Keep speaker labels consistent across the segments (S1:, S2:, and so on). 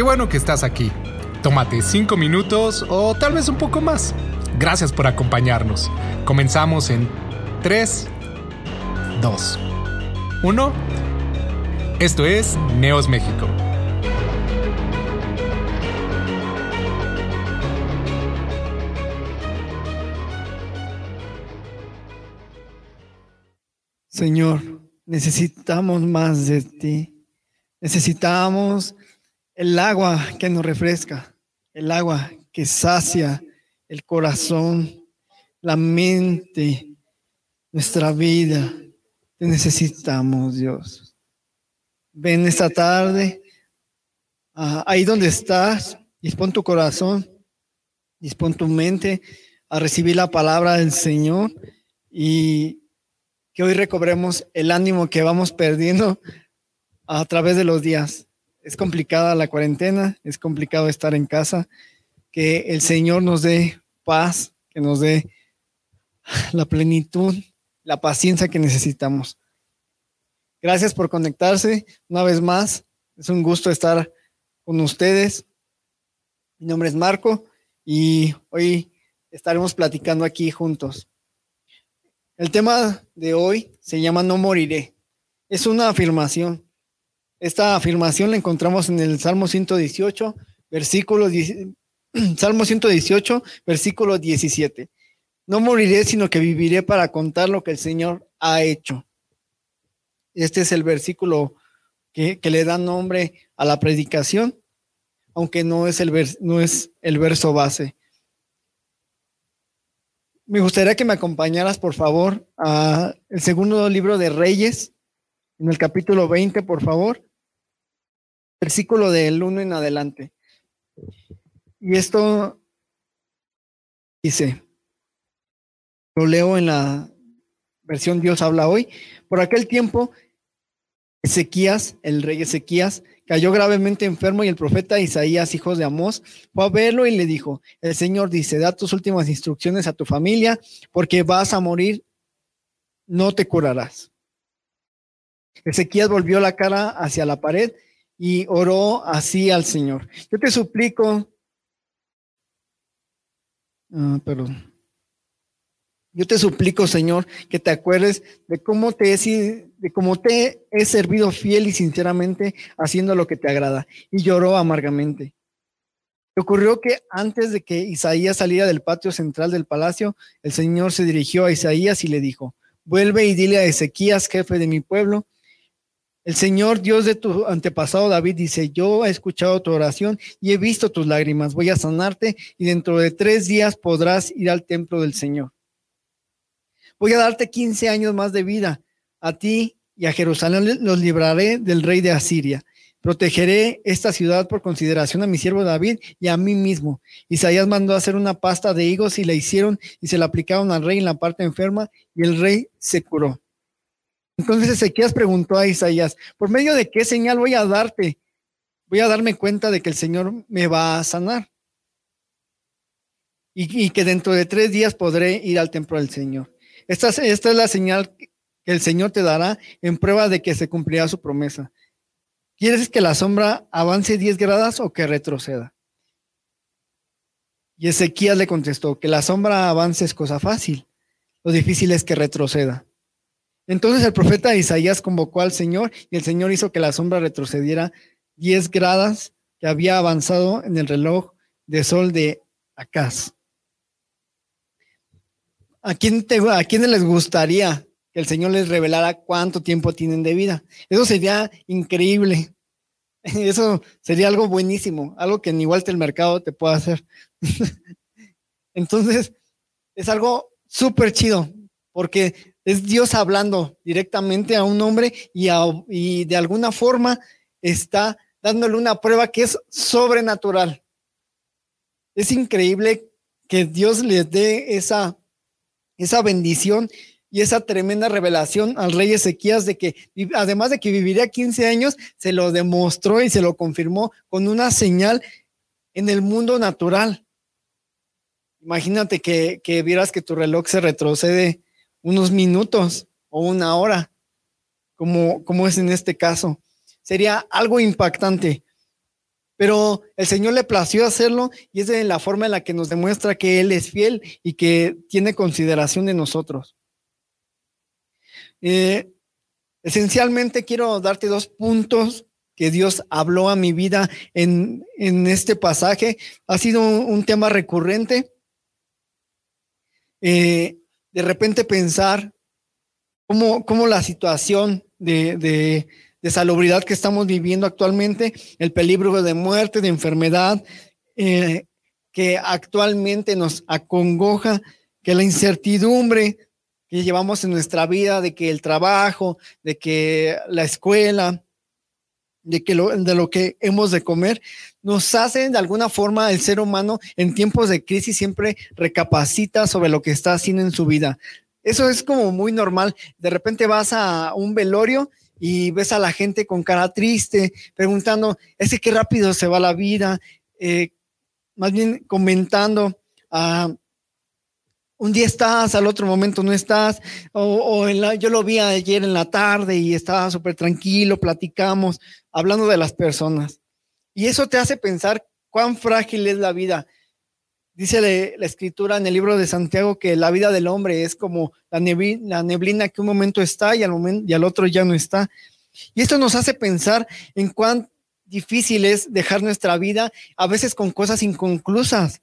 S1: Qué bueno que estás aquí. Tómate cinco minutos o tal vez un poco más. Gracias por acompañarnos. Comenzamos en 3, 2, 1. Esto es Neos México.
S2: Señor, necesitamos más de ti. Necesitamos el agua que nos refresca, el agua que sacia el corazón, la mente, nuestra vida. Te necesitamos, Dios. Ven esta tarde, ah, ahí donde estás, dispón tu corazón, dispón tu mente a recibir la palabra del Señor y que hoy recobremos el ánimo que vamos perdiendo a través de los días. Es complicada la cuarentena, es complicado estar en casa, que el Señor nos dé paz, que nos dé la plenitud, la paciencia que necesitamos. Gracias por conectarse una vez más. Es un gusto estar con ustedes. Mi nombre es Marco y hoy estaremos platicando aquí juntos. El tema de hoy se llama No moriré. Es una afirmación. Esta afirmación la encontramos en el Salmo 118, versículo Salmo 118, versículo 17. No moriré, sino que viviré para contar lo que el Señor ha hecho. Este es el versículo que, le da nombre a la predicación, aunque no es el, no es el verso base. Me gustaría que me acompañaras, por favor, a el segundo libro de Reyes, en el capítulo 20, por favor, versículo del 1 en adelante. Y esto dice, lo leo en la versión Dios habla hoy, por aquel tiempo, Ezequías, el rey Ezequías, cayó gravemente enfermo y el profeta Isaías, hijo de Amós, fue a verlo y le dijo, el Señor dice, da tus últimas instrucciones a tu familia porque vas a morir, no te curarás. Ezequías volvió la cara hacia la pared y oró así al Señor. Yo te suplico, ah, perdón. Yo te suplico, Señor, que te acuerdes de cómo te he, de cómo te he servido fiel y sinceramente haciendo lo que te agrada. Y lloró amargamente. Ocurrió que antes de que Isaías saliera del patio central del palacio, el Señor se dirigió a Isaías y le dijo, vuelve y dile a Ezequías, jefe de mi pueblo, el Señor Dios de tu antepasado David dice, yo he escuchado tu oración y he visto tus lágrimas, voy a sanarte y dentro de tres días podrás ir al templo del Señor. Voy a darte 15 años más de vida. A ti y a Jerusalén los libraré del rey de Asiria. Protegeré esta ciudad por consideración a mi siervo David y a mí mismo. Isaías mandó hacer una pasta de higos y la hicieron y se la aplicaron al rey en la parte enferma y el rey se curó. Entonces Ezequías preguntó a Isaías, ¿por medio de qué señal voy a darte? Voy a darme cuenta de que el Señor me va a sanar y, que dentro de tres días podré ir al templo del Señor. Esta, es la señal que el Señor te dará en prueba de que se cumplirá su promesa. ¿Quieres que la sombra avance 10 grados o que retroceda? Y Ezequías le contestó, que la sombra avance es cosa fácil, lo difícil es que retroceda. Entonces el profeta Isaías convocó al Señor y el Señor hizo que la sombra retrocediera 10 grados que había avanzado en el reloj de sol de Acaz. ¿A quién, te, ¿A les gustaría que el Señor les revelara cuánto tiempo tienen de vida? Eso sería increíble. Eso sería algo buenísimo, algo que ni igual el mercado te pueda hacer. Entonces, es algo súper chido, porque es Dios hablando directamente a un hombre y, de alguna forma está dándole una prueba que es sobrenatural. Es increíble que Dios les dé esa esa bendición y esa tremenda revelación al rey Ezequías de que, además de que viviría 15 años, se lo demostró y se lo confirmó con una señal en el mundo natural. Imagínate que, vieras que tu reloj se retrocede unos minutos o una hora, como, como es en este caso. Sería algo impactante. pero el Señor le plació hacerlo y es de la forma en la que nos demuestra que Él es fiel y que tiene consideración de nosotros. Eh, esencialmente quiero darte dos puntos que Dios habló a mi vida en, este pasaje. Ha sido un, tema recurrente. Eh, de repente pensar cómo, cómo la situación de, de, salubridad que estamos viviendo actualmente, el peligro de muerte, de enfermedad, eh, que actualmente nos acongoja, que la incertidumbre que llevamos en nuestra vida, de que el trabajo, de que la escuela, de que lo, de lo que hemos de comer, nos hace de alguna forma el ser humano en tiempos de crisis siempre recapacita sobre lo que está haciendo en su vida. Eso es como muy normal. De repente vas a un velorio y ves a la gente con cara triste, preguntando, ese qué rápido se va la vida, eh, más bien comentando, ah, un día estás, al otro momento no estás, o, yo lo vi ayer en la tarde y estaba súper tranquilo, platicamos, hablando de las personas. Y eso te hace pensar cuán frágil es la vida. Dice la escritura en el libro de Santiago que la vida del hombre es como la neblina, que un momento está y al, momento, y al otro ya no está. Y esto nos hace pensar en cuán difícil es dejar nuestra vida, a veces con cosas inconclusas.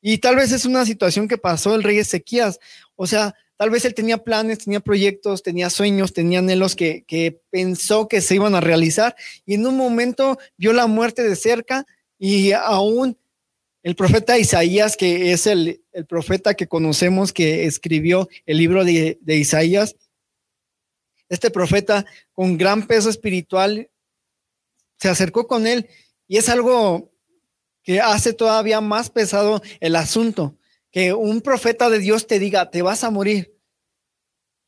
S2: Y tal vez es una situación que pasó el rey Ezequías. O sea, tal vez él tenía planes, tenía proyectos, tenía sueños, tenía anhelos que, que pensó que se iban a realizar. Y en un momento vio la muerte de cerca y aún el profeta Isaías, que es el, el profeta que conocemos que escribió el libro de, de Isaías, este profeta con gran peso espiritual se acercó con él y es algo que hace todavía más pesado el asunto, que un profeta de Dios te diga, te vas a morir.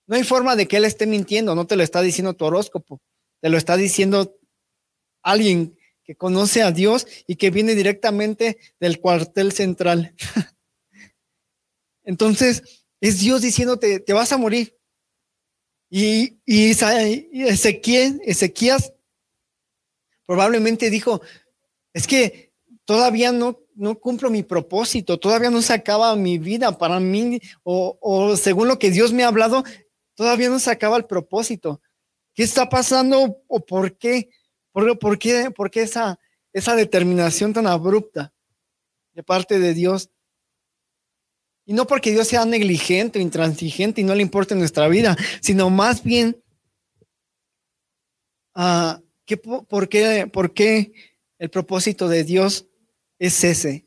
S2: No hay forma de que él esté mintiendo, no te lo está diciendo tu horóscopo, te lo está diciendo alguien que conoce a Dios y que viene directamente del cuartel central. Entonces, es Dios diciéndote, te vas a morir. Y, y Ezequiel, Ezequías probablemente dijo, es que todavía no, no cumplo mi propósito, todavía no se acaba mi vida para mí, o, según lo que Dios me ha hablado, todavía no se acaba el propósito. ¿Qué está pasando o por qué? ¿Por, qué, por qué esa, esa determinación tan abrupta de parte de Dios? Y no porque Dios sea negligente o intransigente y no le importe nuestra vida, sino más bien, uh, por, qué, ¿por qué el propósito de Dios es ese.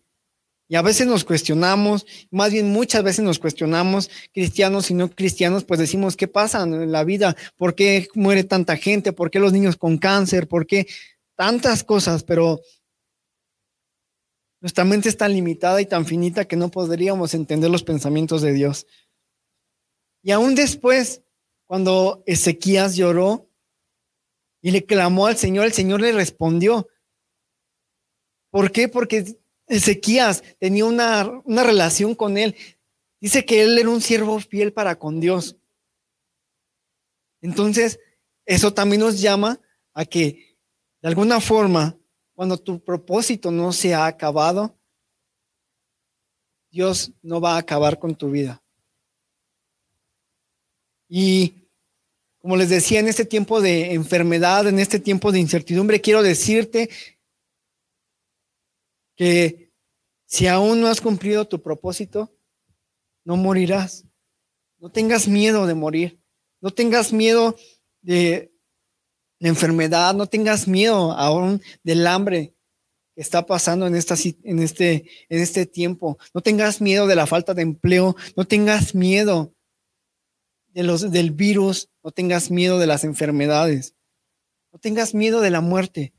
S2: Y a veces nos cuestionamos, más bien muchas veces nos cuestionamos, cristianos y no cristianos, pues decimos, ¿qué pasa en la vida? ¿Por qué muere tanta gente? ¿Por qué los niños con cáncer? ¿Por qué tantas cosas? Pero nuestra mente es tan limitada y tan finita que no podríamos entender los pensamientos de Dios. Y aún después, cuando Ezequías lloró y le clamó al Señor, el Señor le respondió. ¿Por qué? Porque Ezequías tenía una, relación con él. Dice que él era un siervo fiel para con Dios. Entonces, eso también nos llama a que, de alguna forma, cuando tu propósito no se ha acabado, Dios no va a acabar con tu vida. Y como les decía, en este tiempo de enfermedad, en este tiempo de incertidumbre, quiero decirte que si aún no has cumplido tu propósito, no morirás. No tengas miedo de morir. No tengas miedo de la enfermedad. No tengas miedo aún del hambre que está pasando en, esta, en, este, en este tiempo. No tengas miedo de la falta de empleo. No tengas miedo de los, del virus. No tengas miedo de las enfermedades. No tengas miedo de la muerte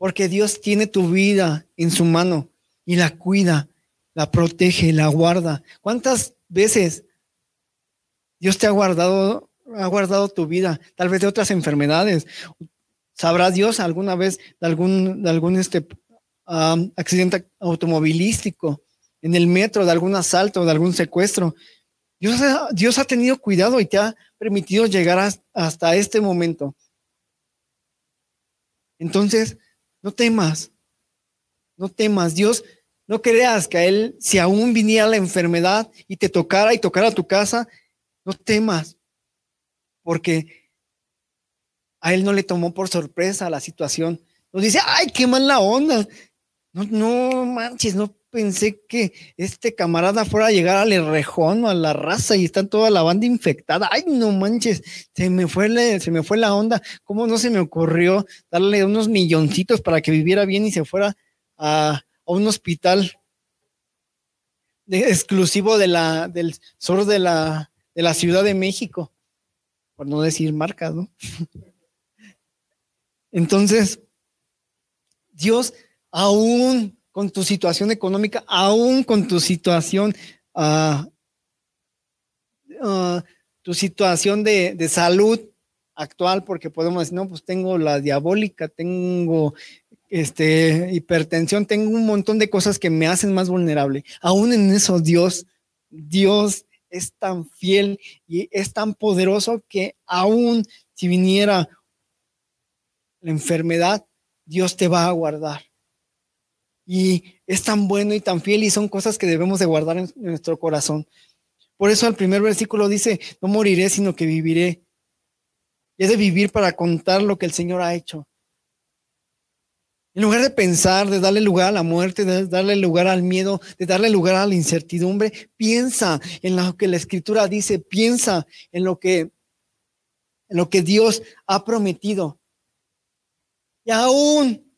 S2: porque Dios tiene tu vida en su mano y la cuida, la protege, la guarda. ¿Cuántas veces Dios te ha guardado, ha guardado tu vida, tal vez de otras enfermedades? ¿Sabrá Dios alguna vez de algún, de algún este, accidente automovilístico, en el metro, de algún asalto, de algún secuestro? Dios, Dios ha tenido cuidado y te ha permitido llegar hasta este momento. Entonces, no temas, no temas. Dios, no creas que a Él, si aún viniera la enfermedad y te tocara y tocara tu casa, no temas, porque a Él no le tomó por sorpresa la situación. Nos dice, ay, qué mala onda. No, no manches, no pensé que este camarada fuera a llegar al Errejón o a la raza y está toda la banda infectada. Ay, no manches, se me fue, la, se me fue la onda. ¿Cómo no se me ocurrió darle unos milloncitos para que viviera bien y se fuera a, un hospital exclusivo de la, del sur de la, de la Ciudad de México? Por no decir marcas, ¿no? Entonces, Dios aún con tu situación económica, aún con tu situación, uh, uh, tu situación de, de, salud actual, porque podemos decir, no, pues tengo la diabólica, tengo este, hipertensión, tengo un montón de cosas que me hacen más vulnerable. Aún en eso, Dios, Dios es tan fiel y es tan poderoso que aún si viniera la enfermedad, Dios te va a guardar y es tan bueno y tan fiel y son cosas que debemos de guardar en, nuestro corazón. Por eso el primer versículo dice, no moriré, sino que viviré. Y es de vivir para contar lo que el Señor ha hecho. En lugar de pensar, de darle lugar a la muerte, de darle lugar al miedo, de darle lugar a la incertidumbre, piensa en lo que la escritura dice, piensa en lo que, en lo que Dios ha prometido. Y aún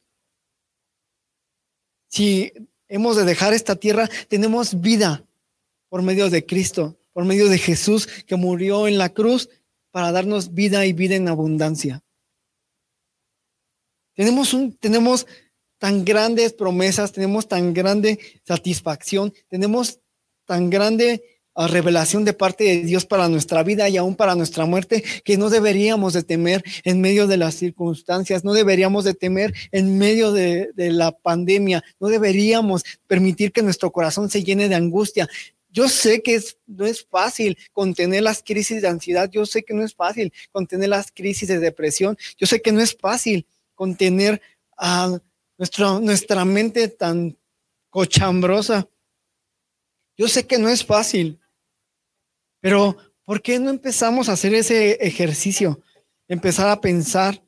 S2: si hemos de dejar esta tierra, tenemos vida por medio de Cristo, por medio de Jesús que murió en la cruz para darnos vida y vida en abundancia. Tenemos, un, tenemos tan grandes promesas, tenemos tan grande satisfacción, tenemos tan grande revelación de parte de Dios para nuestra vida y aún para nuestra muerte, que no deberíamos de temer en medio de las circunstancias, no deberíamos de temer en medio de, la pandemia, no deberíamos permitir que nuestro corazón se llene de angustia. Yo sé que no es fácil contener las crisis de ansiedad, yo sé que no es fácil contener las crisis de depresión, yo sé que no es fácil contener a nuestra mente tan cochambrosa. Yo sé que no es fácil, pero, ¿por qué no empezamos a hacer ese ejercicio? Empezar a pensar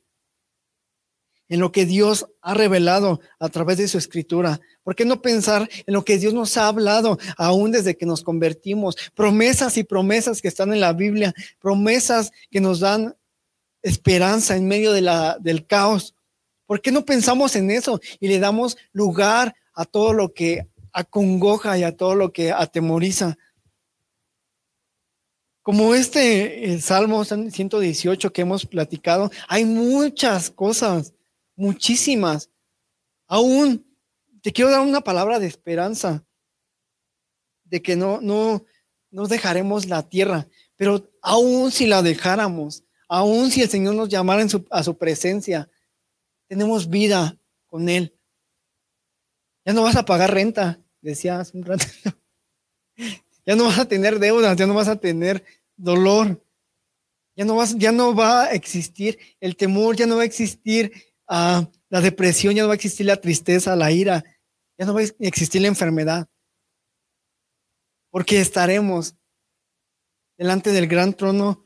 S2: en lo que Dios ha revelado a través de su escritura. ¿Por qué no pensar en lo que Dios nos ha hablado aún desde que nos convertimos? Promesas y promesas que están en la Biblia, promesas que nos dan esperanza en medio de la, del caos. ¿Por qué no pensamos en eso y le damos lugar a todo lo que acongoja y a todo lo que atemoriza? Como este el Salmo 118 que hemos platicado, hay muchas cosas, muchísimas. Aún te quiero dar una palabra de esperanza, de que no, no, no dejaremos la tierra, pero aún si la dejáramos, aún si el Señor nos llamara a su presencia, tenemos vida con Él. Ya no vas a pagar renta, decía hace un rato. Ya no vas a tener deudas, ya no vas a tener dolor. Ya no, vas, ya no va a existir el temor, ya no va a existir ah, la depresión, ya no va a existir la tristeza, la ira, ya no va a existir la enfermedad. Porque estaremos delante del gran trono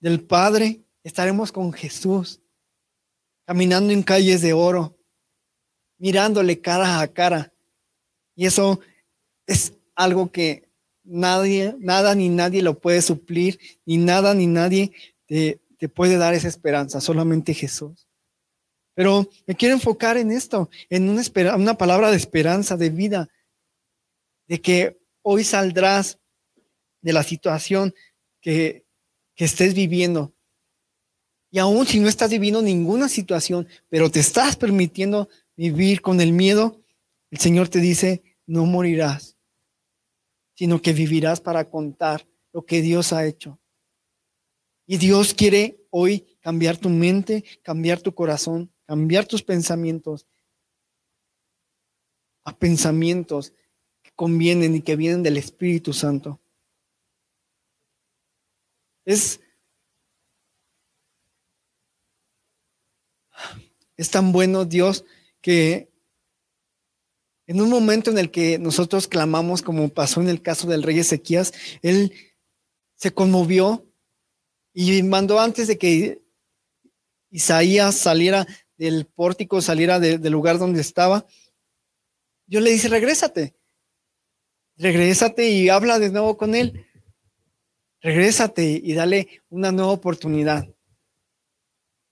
S2: del Padre, estaremos con Jesús, caminando en calles de oro, mirándole cara a cara. Y eso es algo que nadie, nada ni nadie lo puede suplir, ni nada ni nadie te, puede dar esa esperanza, solamente Jesús. Pero me quiero enfocar en esto, en una, una palabra de esperanza, de vida, de que hoy saldrás de la situación que, que estés viviendo. Y aún si no estás viviendo ninguna situación, pero te estás permitiendo vivir con el miedo, el Señor te dice, no morirás sino que vivirás para contar lo que Dios ha hecho. Y Dios quiere hoy cambiar tu mente, cambiar tu corazón, cambiar tus pensamientos a pensamientos que convienen y que vienen del Espíritu Santo. Es, es tan bueno Dios que en un momento en el que nosotros clamamos, como pasó en el caso del rey Ezequías, él se conmovió y mandó antes de que Isaías saliera del pórtico, saliera del lugar donde estaba, yo le dije, regrésate, regrésate y habla de nuevo con él. Regrésate y dale una nueva oportunidad.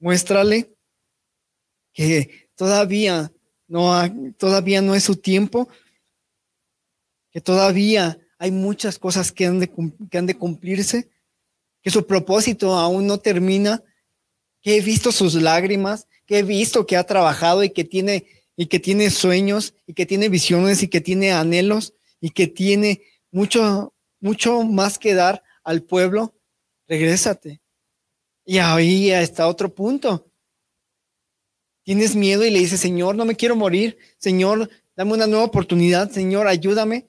S2: Muéstrale que todavía no, todavía no es su tiempo, que todavía hay muchas cosas que han, de, que han de cumplirse, que su propósito aún no termina, que he visto sus lágrimas, que he visto que ha trabajado y que tiene y que tiene sueños y que tiene visiones y que tiene anhelos y que tiene mucho mucho más que dar al pueblo, regrésate. Y ahí está otro punto. Tienes miedo y le dices, Señor, no me quiero morir. Señor, dame una nueva oportunidad. Señor, ayúdame.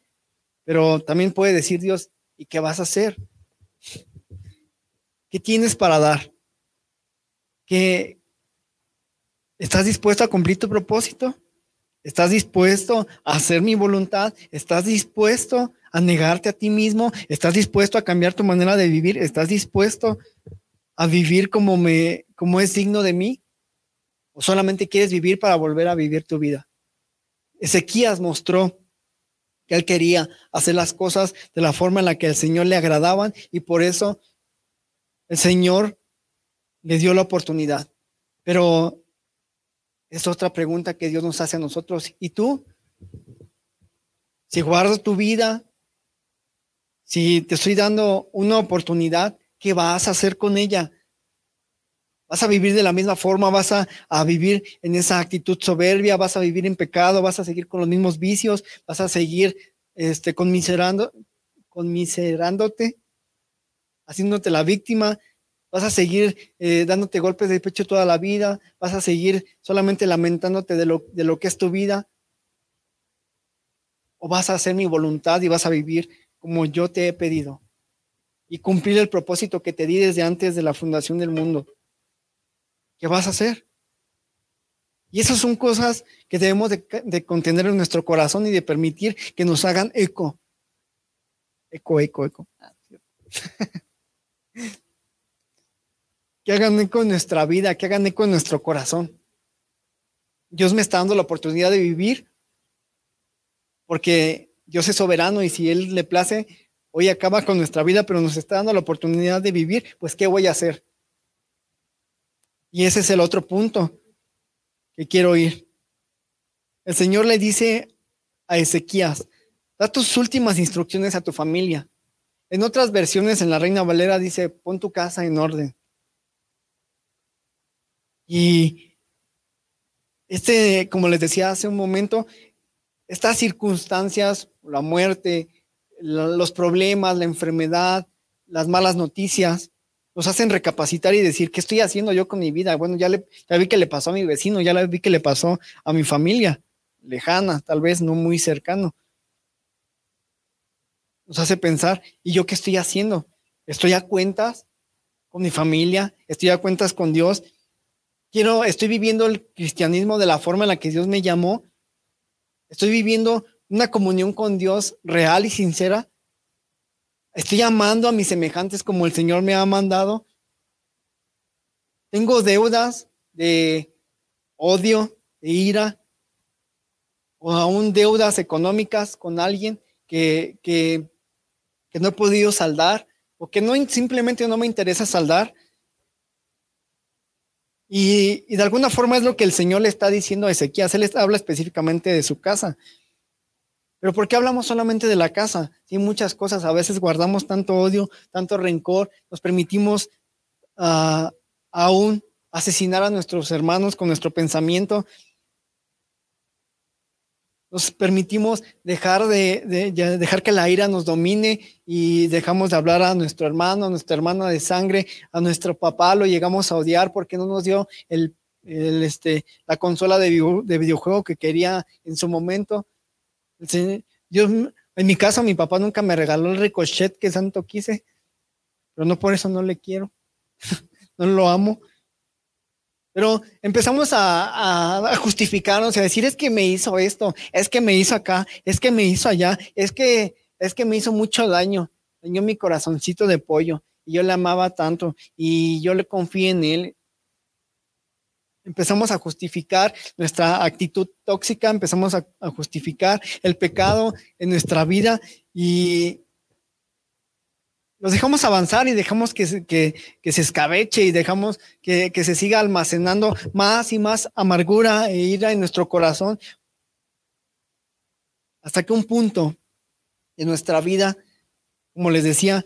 S2: Pero también puede decir Dios, ¿y qué vas a hacer? ¿Qué tienes para dar? ¿Qué, ¿Estás dispuesto a cumplir tu propósito? ¿Estás dispuesto a hacer mi voluntad? ¿Estás dispuesto a negarte a ti mismo? ¿Estás dispuesto a cambiar tu manera de vivir? ¿Estás dispuesto a vivir como me como es digno de mí? ¿O solamente quieres vivir para volver a vivir tu vida? Ezequías mostró que él quería hacer las cosas de la forma en la que el Señor le agradaban y por eso el Señor le dio la oportunidad. Pero es otra pregunta que Dios nos hace a nosotros. ¿Y tú? Si guardas tu vida, si te estoy dando una oportunidad, ¿qué vas a hacer con ella? Vas a vivir de la misma forma, vas a, vivir en esa actitud soberbia, vas a vivir en pecado, vas a seguir con los mismos vicios, vas a seguir este, conmiserando, conmiserándote, haciéndote la víctima, vas a seguir eh, dándote golpes de pecho toda la vida, vas a seguir solamente lamentándote de lo, de lo que es tu vida, o vas a hacer mi voluntad y vas a vivir como yo te he pedido y cumplir el propósito que te di desde antes de la fundación del mundo. ¿Qué vas a hacer? Y esas son cosas que debemos de, contener en nuestro corazón y de permitir que nos hagan eco. Eco, eco, eco. que hagan eco en nuestra vida, que hagan eco en nuestro corazón. Dios me está dando la oportunidad de vivir porque Dios es soberano y si Él le place, hoy acaba con nuestra vida, pero nos está dando la oportunidad de vivir, pues ¿qué voy a hacer? Y ese es el otro punto que quiero ir. El Señor le dice a Ezequías, da tus últimas instrucciones a tu familia. En otras versiones, en la Reina Valera dice, pon tu casa en orden. Y este, como les decía hace un momento, estas circunstancias, la muerte, los problemas, la enfermedad, las malas noticias, nos hacen recapacitar y decir, ¿qué estoy haciendo yo con mi vida? Bueno, ya, le, ya vi que le pasó a mi vecino, ya vi que le pasó a mi familia, lejana, tal vez no muy cercano. Nos hace pensar, ¿y yo qué estoy haciendo? ¿Estoy a cuentas con mi familia? ¿Estoy a cuentas con Dios? Quiero, estoy viviendo el cristianismo de la forma en la que Dios me llamó. Estoy viviendo una comunión con Dios real y sincera. Estoy amando a mis semejantes como el Señor me ha mandado. Tengo deudas de odio, de ira, o aún deudas económicas con alguien que, que, no he podido saldar, o que no simplemente no me interesa saldar. Y, y, de alguna forma es lo que el Señor le está diciendo a Ezequías. Él habla específicamente de su casa. Pero ¿por qué hablamos solamente de la casa? Sí, muchas cosas. A veces guardamos tanto odio, tanto rencor, nos permitimos uh, aún asesinar a nuestros hermanos con nuestro pensamiento. Nos permitimos dejar de, de, dejar que la ira nos domine y dejamos de hablar a nuestro hermano, a nuestra hermana de sangre, a nuestro papá, lo llegamos a odiar porque no nos dio el, el este, la consola de videojuego que quería en su momento yo, en mi casa, mi papá nunca me regaló el ricochet que santo quise, pero no por eso no le quiero, no lo amo. Pero empezamos a, justificarnos y a decir, es que me hizo esto, es que me hizo acá, es que me hizo allá, es que, es que me hizo mucho daño, dañó mi corazoncito de pollo y yo le amaba tanto y yo le confié en él. Empezamos a justificar nuestra actitud tóxica, empezamos a justificar el pecado en nuestra vida y los dejamos avanzar y dejamos que, se, que, se escabeche y dejamos que, que, se siga almacenando más y más amargura e ira en nuestro corazón. Hasta que un punto en nuestra vida, como les decía,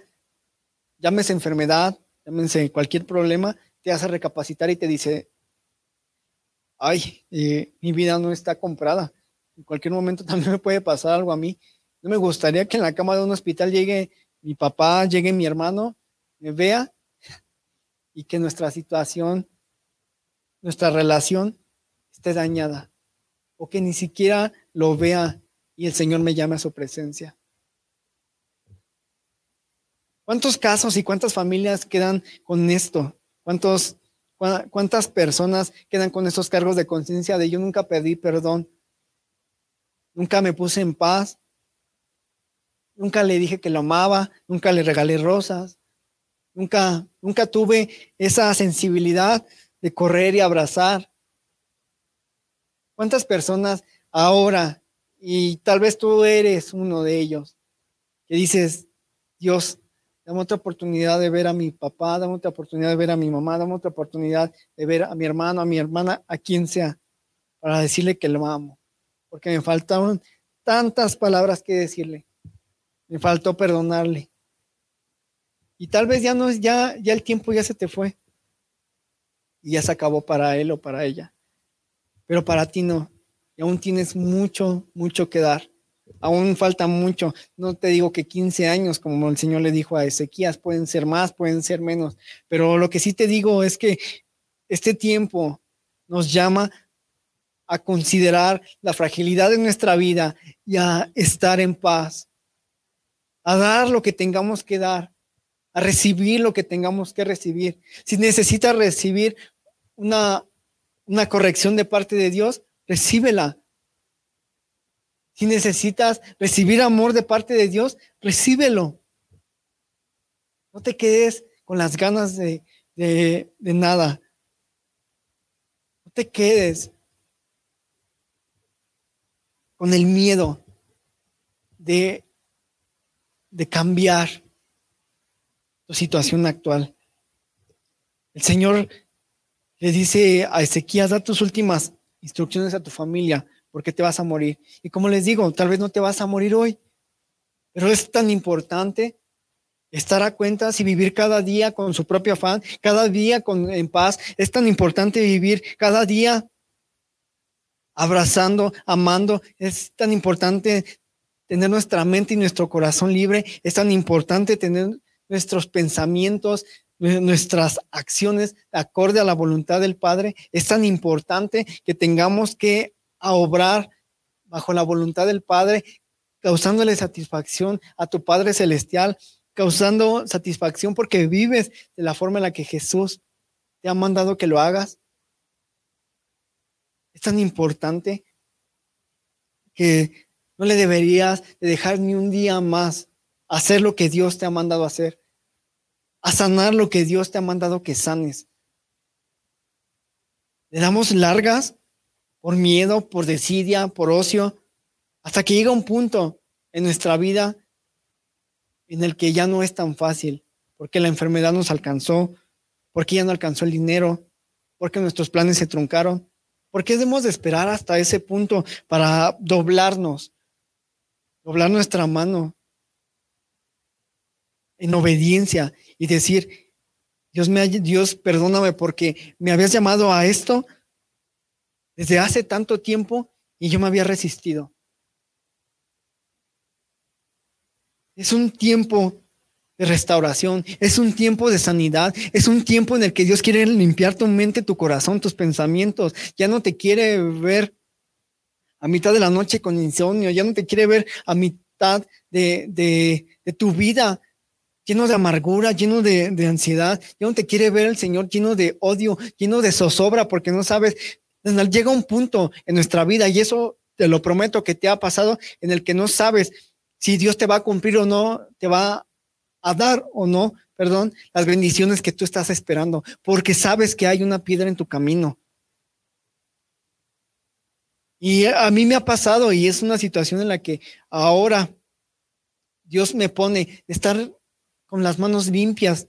S2: llámese enfermedad, llámese cualquier problema, te hace recapacitar y te dice, ay, eh, mi vida no está comprada. En cualquier momento también me puede pasar algo a mí. No me gustaría que en la cama de un hospital llegue mi papá, llegue mi hermano, me vea y que nuestra situación, nuestra relación esté dañada o que ni siquiera lo vea y el Señor me llame a su presencia. ¿Cuántos casos y cuántas familias quedan con esto? ¿Cuántos, ¿Cuántas personas quedan con estos cargos de conciencia de yo nunca pedí perdón? Nunca me puse en paz, Nunca le dije que lo amaba, nunca le regalé rosas, nunca, nunca tuve esa sensibilidad de correr y abrazar. ¿Cuántas personas ahora, y tal vez tú eres uno de ellos, que dices, Dios, dame otra oportunidad de ver a mi papá, dame otra oportunidad de ver a mi mamá, dame otra oportunidad de ver a mi hermano, a mi hermana, a quien sea, para decirle que lo amo, porque me faltaron tantas palabras que decirle. Me faltó perdonarle. Y tal vez ya no es, ya, ya el tiempo ya se te fue. Y ya se acabó para él o para ella. Pero para ti no. Y aún tienes mucho, mucho que dar. Aún falta mucho. No te digo que 15 años, como el Señor le dijo a Ezequías, pueden ser más, pueden ser menos. Pero lo que sí te digo es que este tiempo nos llama a considerar la fragilidad de nuestra vida y a estar en paz a dar lo que tengamos que dar, a recibir lo que tengamos que recibir. Si necesitas recibir una, una corrección de parte de Dios, recíbela. Si necesitas recibir amor de parte de Dios, recíbelo. No te quedes con las ganas de, de, nada. No te quedes con el miedo de de cambiar tu situación actual. El Señor le dice a Ezequías, da tus últimas instrucciones a tu familia, porque te vas a morir. Y como les digo, tal vez no te vas a morir hoy, pero es tan importante estar a cuentas y vivir cada día con su propio afán, cada día con, en paz. Es tan importante vivir cada día abrazando, amando. Es tan importante tener nuestra mente y nuestro corazón libre, es tan importante tener nuestros pensamientos, nuestras acciones acorde a la voluntad del Padre. Es tan importante que tengamos que obrar bajo la voluntad del Padre, causándole satisfacción a tu Padre Celestial, causando satisfacción porque vives de la forma en la que Jesús te ha mandado que lo hagas. Es tan importante que no le deberías de dejar ni un día más hacer lo que Dios te ha mandado hacer, a sanar lo que Dios te ha mandado que sanes. Le damos largas por miedo, por desidia, por ocio, hasta que llega un punto en nuestra vida en el que ya no es tan fácil, porque la enfermedad nos alcanzó, porque ya no alcanzó el dinero, porque nuestros planes se truncaron. ¿Por qué debemos de esperar hasta ese punto para doblarnos doblar nuestra mano en obediencia y decir, Dios, me, Dios, perdóname porque me habías llamado a esto desde hace tanto tiempo y yo me había resistido. Es un tiempo de restauración, es un tiempo de sanidad, es un tiempo en el que Dios quiere limpiar tu mente, tu corazón, tus pensamientos. Ya no te quiere ver a mitad de la noche con insomnio, ya no te quiere ver a mitad de, tu vida lleno de amargura, lleno de, de, ansiedad, ya no te quiere ver el Señor lleno de odio, lleno de zozobra, porque no sabes, llega un punto en nuestra vida, y eso te lo prometo que te ha pasado, en el que no sabes si Dios te va a cumplir o no, te va a dar o no, perdón, las bendiciones que tú estás esperando, porque sabes que hay una piedra en tu camino. Y a mí me ha pasado y es una situación en la que ahora Dios me pone estar con las manos limpias,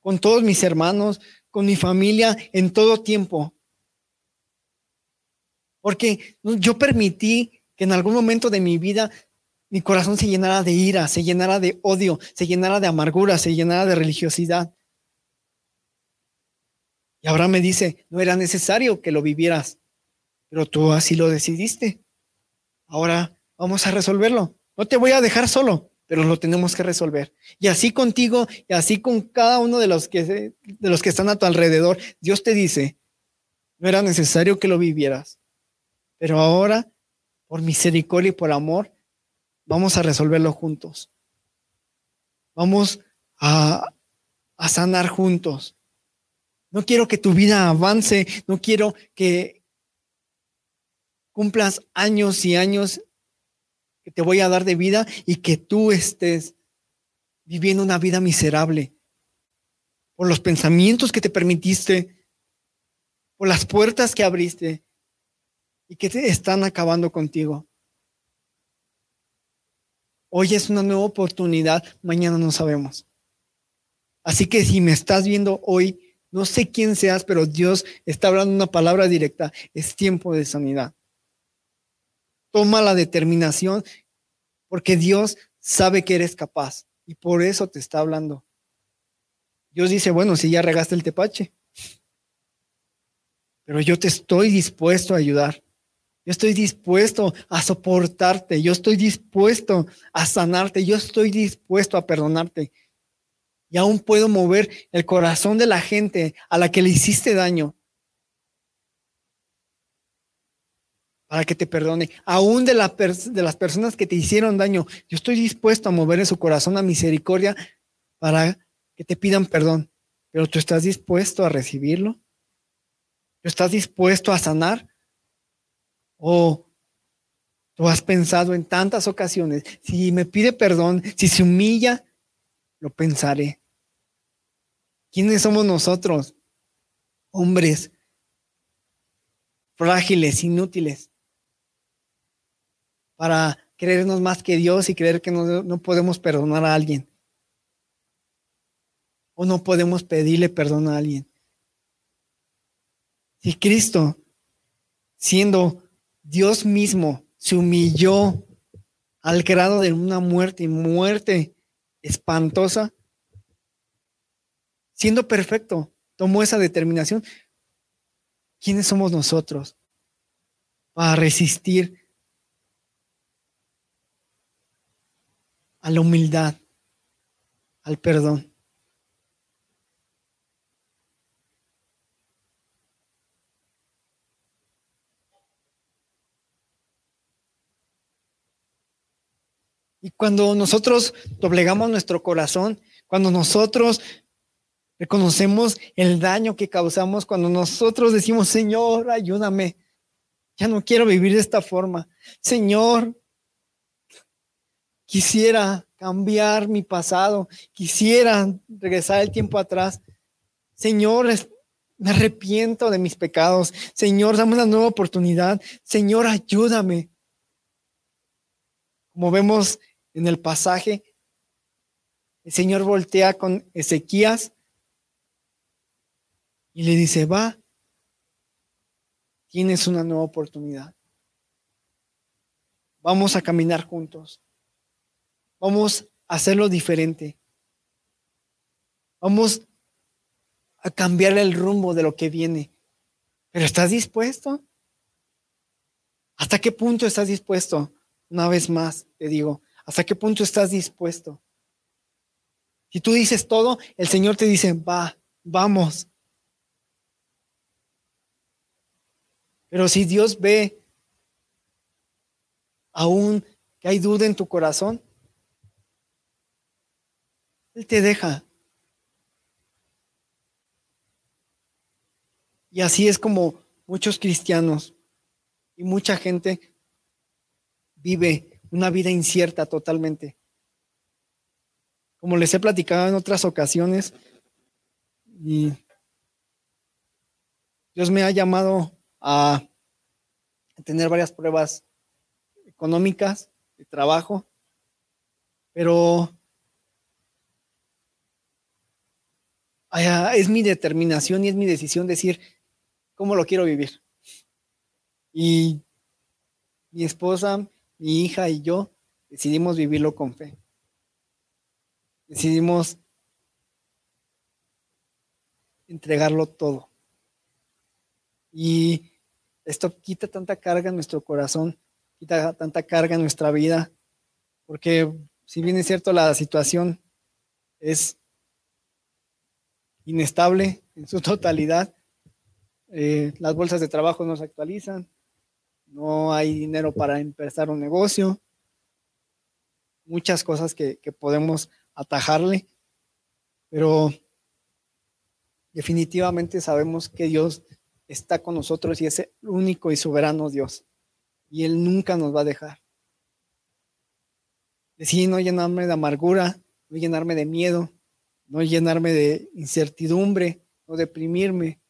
S2: con todos mis hermanos, con mi familia en todo tiempo. Porque yo permití que en algún momento de mi vida mi corazón se llenara de ira, se llenara de odio, se llenara de amargura, se llenara de religiosidad. Y ahora me dice, no era necesario que lo vivieras, pero tú así lo decidiste. Ahora vamos a resolverlo. No te voy a dejar solo, pero lo tenemos que resolver. Y así contigo y así con cada uno de los que, de los que están a tu alrededor, Dios te dice, no era necesario que lo vivieras, pero ahora, por misericordia y por amor, vamos a resolverlo juntos. Vamos a, sanar juntos. No quiero que tu vida avance, no quiero que cumplas años y años que te voy a dar de vida y que tú estés viviendo una vida miserable por los pensamientos que te permitiste, por las puertas que abriste y que te están acabando contigo. Hoy es una nueva oportunidad, mañana no sabemos. Así que si me estás viendo hoy, no sé quién seas, pero Dios está hablando una palabra directa. Es tiempo de sanidad. Toma la determinación porque Dios sabe que eres capaz y por eso te está hablando. Dios dice, bueno, si ya regaste el tepache, pero yo te estoy dispuesto a ayudar. Yo estoy dispuesto a soportarte. Yo estoy dispuesto a sanarte. Yo estoy dispuesto a perdonarte. Y aún puedo mover el corazón de la gente a la que le hiciste daño. Para que te perdone. Aún de, las personas que te hicieron daño. Yo estoy dispuesto a mover en su corazón a misericordia para que te pidan perdón. Pero tú estás dispuesto a recibirlo. ¿Tú estás dispuesto a sanar? ¿O tú has pensado en tantas ocasiones, si me pide perdón, si se humilla, lo pensaré. ¿Quiénes somos nosotros? Hombres frágiles, inútiles, para creernos más que Dios y creer que no, no podemos perdonar a alguien. O no podemos pedirle perdón a alguien. Si Cristo, siendo Dios mismo se humilló al grado de una muerte muerte espantosa, siendo perfecto, tomó esa determinación. ¿Quiénes somos nosotros para resistir a la humildad, al perdón? Y cuando nosotros doblegamos nuestro corazón, cuando nosotros reconocemos el daño que causamos, cuando nosotros decimos, Señor, ayúdame, ya no quiero vivir de esta forma. Señor, quisiera cambiar mi pasado, quisiera regresar el tiempo atrás. Señor, me arrepiento de mis pecados. Señor, dame una nueva oportunidad. Señor, ayúdame. Como vemos en el pasaje, el Señor voltea con Ezequías y le dice, va, tienes una nueva oportunidad. Vamos a caminar juntos. Vamos a hacerlo diferente. Vamos a cambiar el rumbo de lo que viene. Pero ¿estás dispuesto? ¿Hasta qué punto estás dispuesto? Una vez más, te digo, ¿Hasta qué punto estás dispuesto? Si tú dices todo, el Señor te dice, va, vamos. Pero si Dios ve aún que hay duda en tu corazón, Él te deja. Y así es como muchos cristianos y mucha gente vive una vida incierta totalmente. Como les he platicado en otras ocasiones, y Dios me ha llamado a tener varias pruebas económicas, de trabajo, pero es mi determinación y es mi decisión decir cómo lo quiero vivir. Y mi esposa, mi hija y yo decidimos vivirlo con fe. Decidimos entregarlo todo. Y esto quita tanta carga en nuestro corazón, quita tanta carga en nuestra vida, porque si bien es cierto la situación es inestable en su totalidad, eh, las bolsas de trabajo no se actualizan, no hay dinero para empezar un negocio, muchas cosas que, que podemos atajarle, pero definitivamente sabemos que Dios está con nosotros y es el único y soberano Dios. Y Él nunca nos va a dejar. Decidí no llenarme de amargura, no llenarme de miedo, no llenarme de incertidumbre, no deprimirme.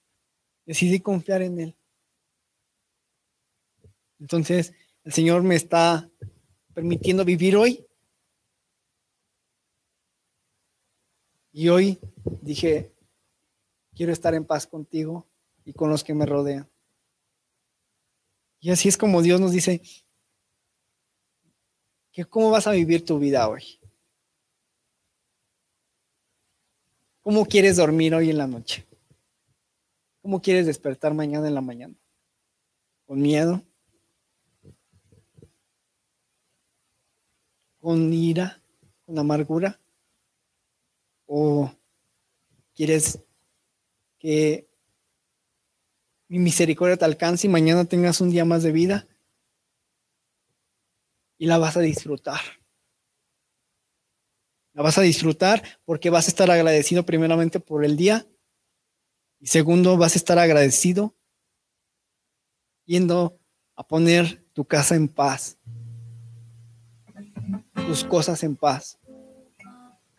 S2: Decidí confiar en Él. Entonces, el Señor me está permitiendo vivir hoy. Y hoy dije, quiero estar en paz contigo y con los que me rodean. Y así es como Dios nos dice, que ¿cómo vas a vivir tu vida hoy? ¿Cómo quieres dormir hoy en la noche? ¿Cómo quieres despertar mañana en la mañana? ¿Con miedo? ¿Con ira? ¿Con amargura? ¿O quieres que mi misericordia te alcance y mañana tengas un día más de vida y la vas a disfrutar. La vas a disfrutar porque vas a estar agradecido primeramente por el día y segundo vas a estar agradecido yendo a poner tu casa en paz, tus cosas en paz,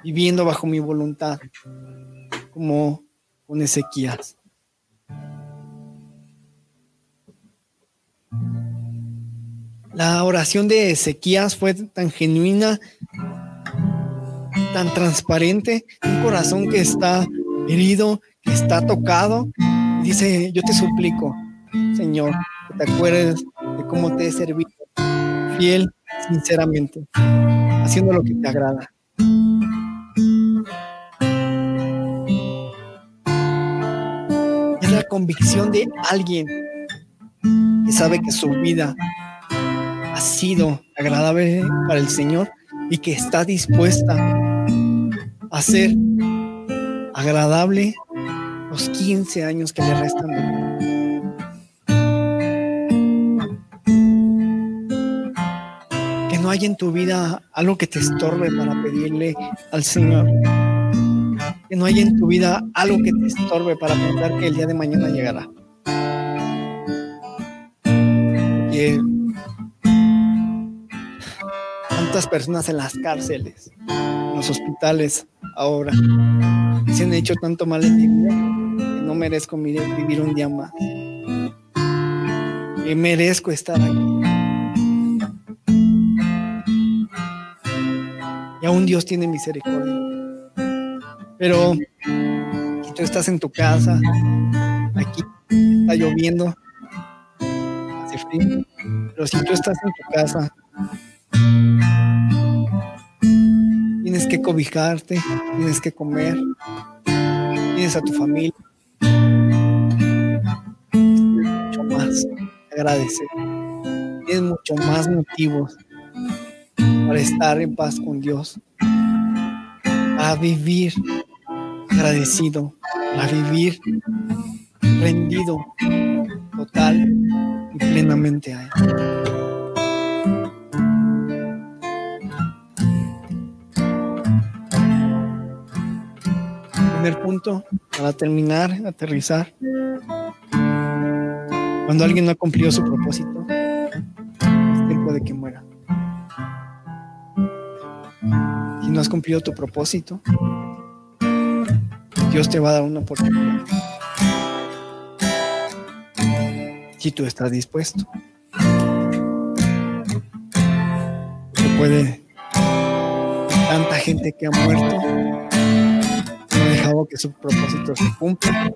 S2: viviendo bajo mi voluntad, como con Ezequías. La oración de Ezequías fue tan genuina, tan transparente, un corazón que está herido, que está tocado. Dice, yo te suplico, Señor, que te acuerdes de cómo te he servido, fiel, sinceramente, haciendo lo que te agrada. Es la convicción de alguien que sabe que su vida sido agradable para el Señor y que está dispuesta a ser agradable los 15 años que le restan no haya en tu vida algo que te estorbe para pedirle al Señor. Que no haya en tu vida algo que te estorbe para pensar que el día de mañana llegará. personas en las cárceles, en los hospitales ahora. Se han hecho tanto mal en mi vida que no merezco vivir un día más. Y merezco estar aquí. Y aún Dios tiene misericordia. Pero si tú estás en tu casa, aquí está lloviendo, hace frío, pero si tú estás en tu casa, Tienes que cobijarte, tienes que comer, tienes a tu familia. Tienes mucho más agradecer. Tienes mucho más motivos para estar en paz con Dios. A vivir agradecido, a vivir rendido total y plenamente a Él. Primer punto, para terminar, aterrizar. Cuando alguien no ha cumplido su propósito, has cumplido tu propósito, Dios te va a dar una oportunidad. Si tú estás dispuesto. Se puede tanta gente que ha muerto no ha dejado que su propósito se cumpla.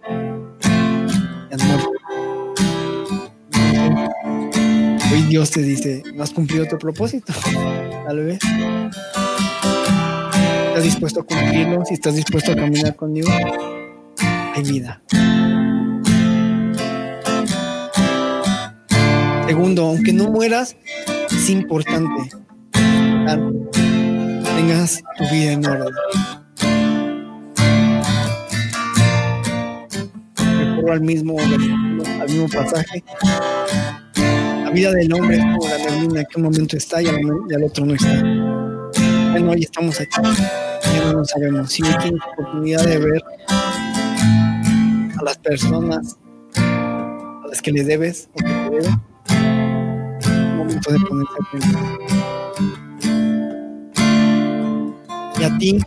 S2: Hoy Dios te dice, no has cumplido tu propósito, tal vez. ¿Estás dispuesto a cumplirlo? Si estás dispuesto a caminar conmigo, hay vida. Segundo, aunque no mueras, es importante que tengas tu vida en orden. Recuerdo al mismo, al mismo pasaje. La vida del hombre es como la neblina que un momento está y al, otro no está. Bueno, hoy estamos aquí, no sabemos. Si hoy tienes oportunidad de ver a las personas a las que le debes o que te deben, momento de ponerse a pensar. Y a ti,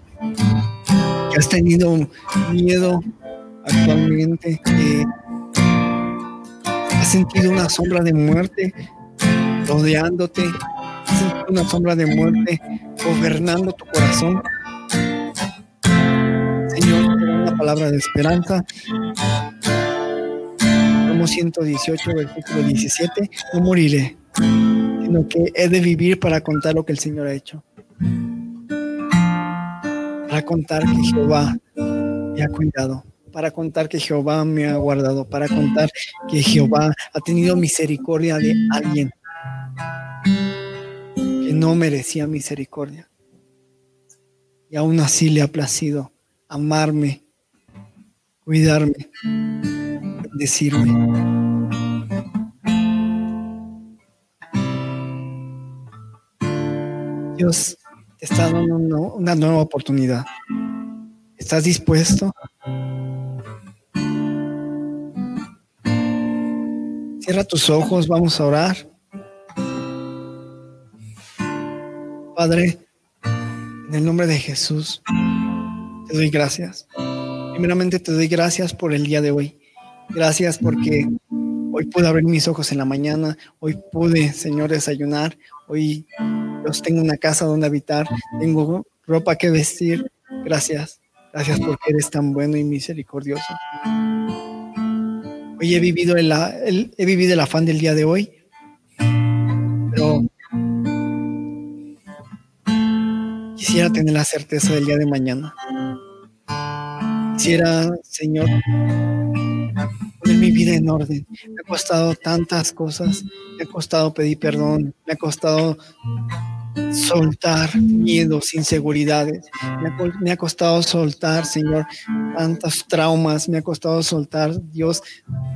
S2: que has tenido miedo actualmente, que has sentido una sombra de muerte rodeándote, has sentido una sombra de muerte gobernando tu corazón. Palabra de esperanza 118, versículo 17, no moriré, sino que he de vivir para contar lo que el Señor ha hecho. Para contar que Jehová me ha cuidado, para contar que Jehová me ha guardado, para contar que Jehová ha tenido misericordia de alguien que no merecía misericordia. Y aún así le ha placido amarme, cuidarme, decirme. Dios te está dando una nueva oportunidad. ¿Estás dispuesto? Cierra tus ojos, vamos a orar. Padre, en el nombre de Jesús, te doy gracias. Primeramente te doy gracias por el día de hoy. Gracias porque hoy pude abrir mis ojos en la mañana, hoy pude, Señor, desayunar, hoy tengo una casa donde habitar, tengo ropa que vestir. Gracias, gracias porque eres tan bueno y misericordioso. Hoy he vivido el, he vivido el afán del día de hoy, pero quisiera tener la certeza del día de mañana. Quisiera, Señor, poner mi vida en orden. Me ha costado tantas cosas, me ha costado pedir perdón, me ha costado soltar miedos, inseguridades. Me ha, costado soltar, Señor, tantos traumas. Me ha costado soltar, Dios,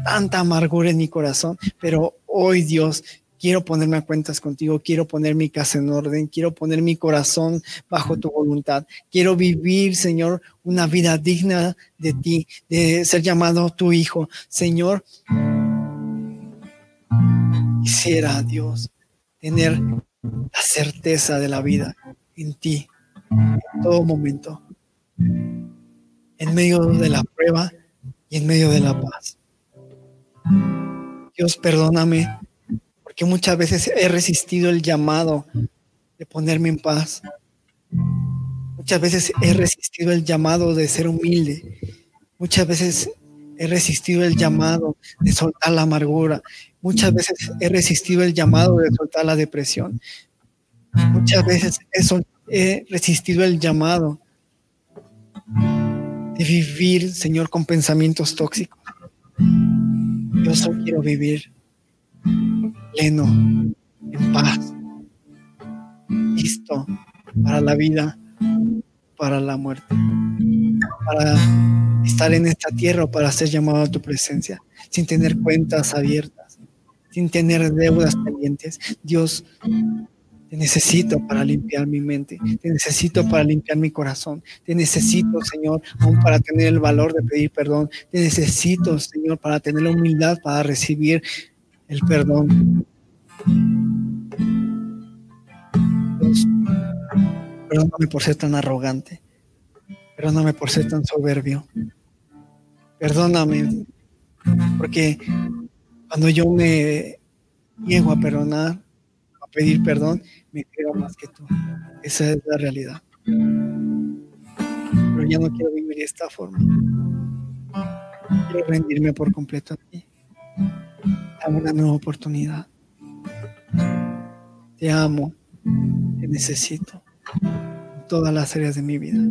S2: tanta amargura en mi corazón. Pero hoy, Dios, quiero ponerme a cuentas contigo, quiero poner mi casa en orden, quiero poner mi corazón bajo tu voluntad. Quiero vivir, Señor, una vida digna de ti, de ser llamado tu hijo. Señor, quisiera, Dios, tener la certeza de la vida en ti, en todo momento, en medio de la prueba y en medio de la paz. Dios, perdóname, muchas veces he resistido el llamado de ponerme en paz. Muchas veces he resistido el llamado de ser humilde. Muchas veces he resistido el llamado de soltar la amargura. Muchas veces he resistido el llamado de soltar la depresión. Muchas veces he resistido el llamado de vivir, Señor, con pensamientos tóxicos. Yo solo quiero vivir pleno, en paz, listo para la vida, para la muerte, para estar en esta tierra o para ser llamado a tu presencia, sin tener cuentas abiertas sin tener deudas pendientes. Dios, Te necesito para limpiar mi mente, te necesito para limpiar mi corazón, te necesito, Señor, aún para tener el valor de pedir perdón, te necesito, Señor, para tener la humildad para recibir el perdón. perdóname por ser tan arrogante, perdóname por ser tan soberbio, perdóname, porque cuando yo me llego a perdonar, a pedir perdón, me creo más que tú. Esa es la realidad. Pero ya no quiero vivir de esta forma. Quiero rendirme por completo a ti. Dame una nueva oportunidad. Te amo. Te necesito. En todas las áreas de mi vida.